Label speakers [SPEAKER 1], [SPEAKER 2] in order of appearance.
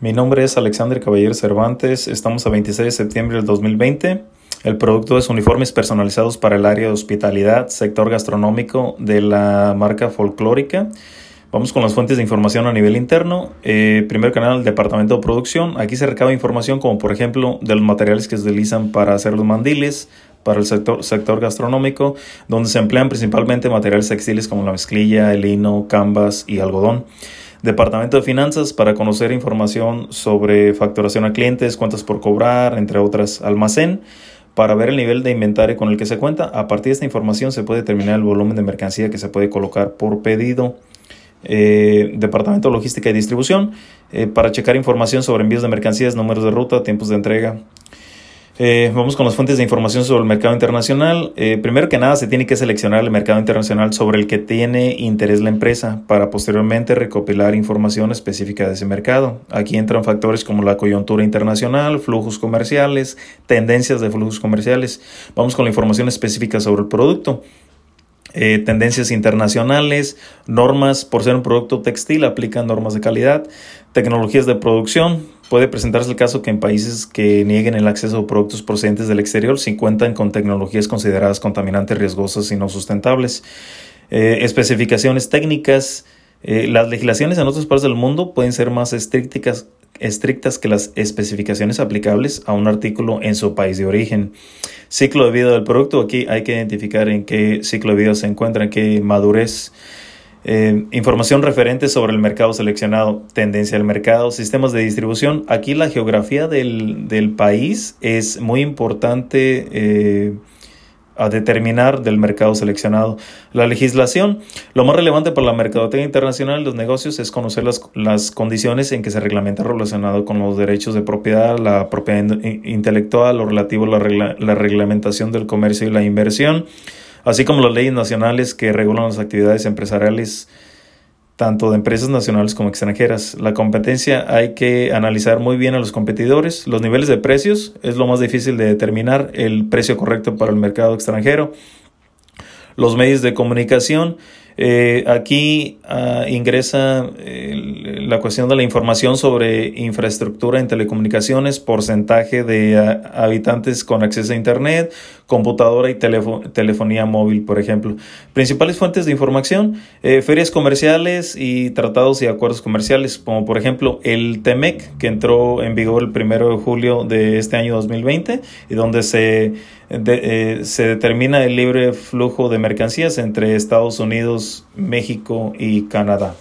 [SPEAKER 1] Mi nombre es Alexander Caballero Cervantes. Estamos a 26 de septiembre del 2020. El producto es uniformes personalizados para el área de hospitalidad, sector gastronómico de la marca folclórica. Vamos con las fuentes de información a nivel interno. Eh, primer canal, departamento de producción. Aquí se recaba información como por ejemplo de los materiales que se utilizan para hacer los mandiles, para el sector, sector gastronómico, donde se emplean principalmente materiales textiles como la mezclilla, el lino, canvas y algodón. Departamento de Finanzas para conocer información sobre facturación a clientes, cuentas por cobrar, entre otras, almacén para ver el nivel de inventario con el que se cuenta. A partir de esta información se puede determinar el volumen de mercancía que se puede colocar por pedido. Eh, Departamento de Logística y Distribución eh, para checar información sobre envíos de mercancías, números de ruta, tiempos de entrega, eh, vamos con las fuentes de información sobre el mercado internacional. Eh, primero que nada, se tiene que seleccionar el mercado internacional sobre el que tiene interés la empresa para posteriormente recopilar información específica de ese mercado. Aquí entran factores como la coyuntura internacional, flujos comerciales, tendencias de flujos comerciales. Vamos con la información específica sobre el producto. Eh, tendencias internacionales, normas, por ser un producto textil, aplican normas de calidad, tecnologías de producción. Puede presentarse el caso que en países que nieguen el acceso a productos procedentes del exterior se cuentan con tecnologías consideradas contaminantes, riesgosas y no sustentables. Eh, especificaciones técnicas. Eh, las legislaciones en otras partes del mundo pueden ser más estrictas, estrictas que las especificaciones aplicables a un artículo en su país de origen. Ciclo de vida del producto, aquí hay que identificar en qué ciclo de vida se encuentra, en qué madurez. Eh, información referente sobre el mercado seleccionado, tendencia del mercado, sistemas de distribución. Aquí la geografía del, del país es muy importante. Eh, a determinar del mercado seleccionado. La legislación, lo más relevante para la mercadotecnia internacional de los negocios es conocer las, las condiciones en que se reglamenta relacionado con los derechos de propiedad, la propiedad intelectual, lo relativo a la, la reglamentación del comercio y la inversión, así como las leyes nacionales que regulan las actividades empresariales tanto de empresas nacionales como extranjeras. La competencia hay que analizar muy bien a los competidores. Los niveles de precios es lo más difícil de determinar el precio correcto para el mercado extranjero. Los medios de comunicación eh, aquí uh, ingresa eh, la cuestión de la información sobre infraestructura en telecomunicaciones, porcentaje de uh, habitantes con acceso a Internet, computadora y telefonía móvil, por ejemplo. Principales fuentes de información, eh, ferias comerciales y tratados y acuerdos comerciales, como por ejemplo el TEMEC, que entró en vigor el primero de julio de este año 2020 y donde se, de, se determina el libre flujo de mercancías entre Estados México y Canadá.